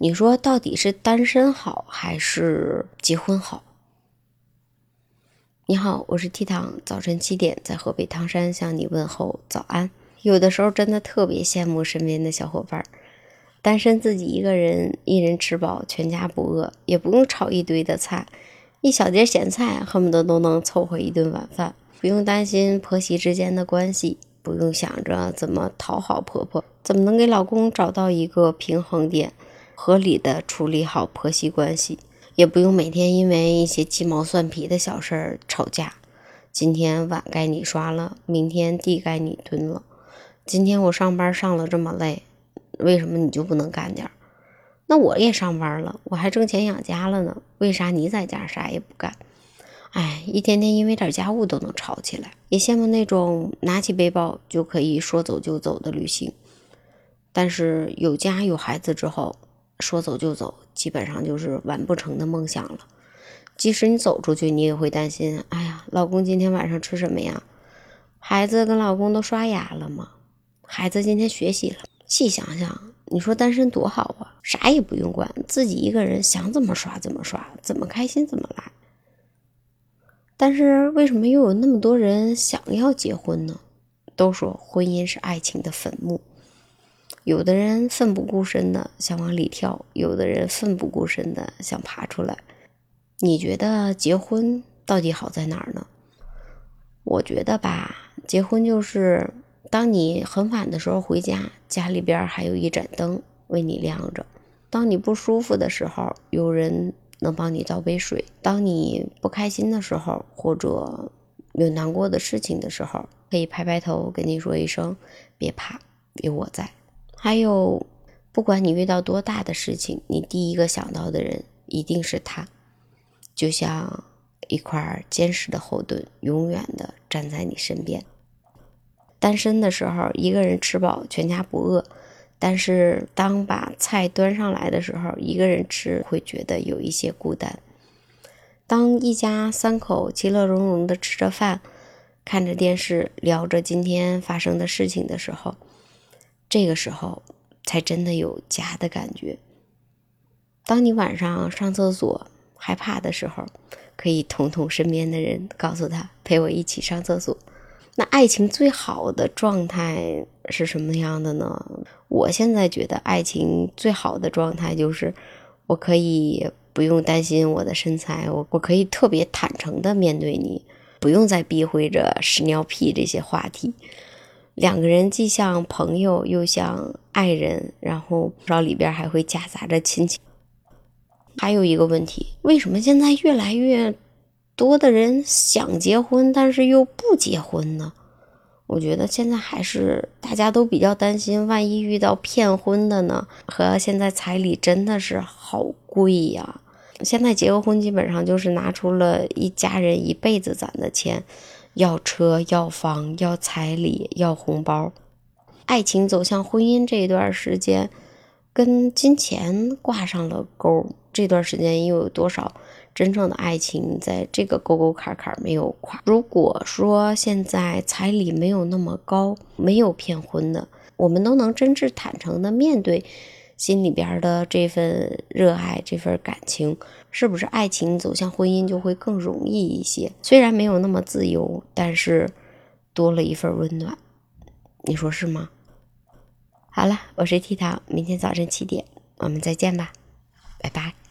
你说到底是单身好还是结婚好？你好，我是 T 糖，早晨七点在河北唐山向你问候早安。有的时候真的特别羡慕身边的小伙伴，单身自己一个人，一人吃饱全家不饿，也不用炒一堆的菜，一小碟咸菜恨不得都能凑合一顿晚饭，不用担心婆媳之间的关系。不用想着怎么讨好婆婆，怎么能给老公找到一个平衡点，合理的处理好婆媳关系，也不用每天因为一些鸡毛蒜皮的小事儿吵架。今天碗该你刷了，明天地该你蹲了。今天我上班上了这么累，为什么你就不能干点儿？那我也上班了，我还挣钱养家了呢，为啥你在家啥也不干？哎，一天天因为点家务都能吵起来，也羡慕那种拿起背包就可以说走就走的旅行。但是有家有孩子之后，说走就走基本上就是完不成的梦想了。即使你走出去，你也会担心：哎呀，老公今天晚上吃什么呀？孩子跟老公都刷牙了吗？孩子今天学习了？细想想，你说单身多好啊，啥也不用管，自己一个人想怎么刷怎么刷，怎么开心怎么来。但是为什么又有那么多人想要结婚呢？都说婚姻是爱情的坟墓，有的人奋不顾身的想往里跳，有的人奋不顾身的想爬出来。你觉得结婚到底好在哪儿呢？我觉得吧，结婚就是当你很晚的时候回家，家里边还有一盏灯为你亮着；当你不舒服的时候，有人。能帮你倒杯水。当你不开心的时候，或者有难过的事情的时候，可以拍拍头，跟你说一声“别怕，有我在”。还有，不管你遇到多大的事情，你第一个想到的人一定是他，就像一块坚实的后盾，永远的站在你身边。单身的时候，一个人吃饱，全家不饿。但是当把菜端上来的时候，一个人吃会觉得有一些孤单。当一家三口其乐融融的吃着饭，看着电视，聊着今天发生的事情的时候，这个时候才真的有家的感觉。当你晚上上厕所害怕的时候，可以捅捅身边的人，告诉他陪我一起上厕所。那爱情最好的状态是什么样的呢？我现在觉得爱情最好的状态就是，我可以不用担心我的身材，我我可以特别坦诚的面对你，不用再避讳着屎尿屁这些话题。两个人既像朋友又像爱人，然后不知道里边还会夹杂着亲情。还有一个问题，为什么现在越来越？多的人想结婚，但是又不结婚呢。我觉得现在还是大家都比较担心，万一遇到骗婚的呢？和现在彩礼真的是好贵呀！现在结个婚基本上就是拿出了一家人一辈子攒的钱，要车、要房、要彩礼、要红包。爱情走向婚姻这一段时间，跟金钱挂上了钩。这段时间又有多少？真正的爱情在这个沟沟坎坎没有跨。如果说现在彩礼没有那么高，没有骗婚的，我们都能真挚坦诚的面对心里边的这份热爱，这份感情，是不是爱情走向婚姻就会更容易一些？虽然没有那么自由，但是多了一份温暖，你说是吗？好了，我是 T 糖，明天早晨七点我们再见吧，拜拜。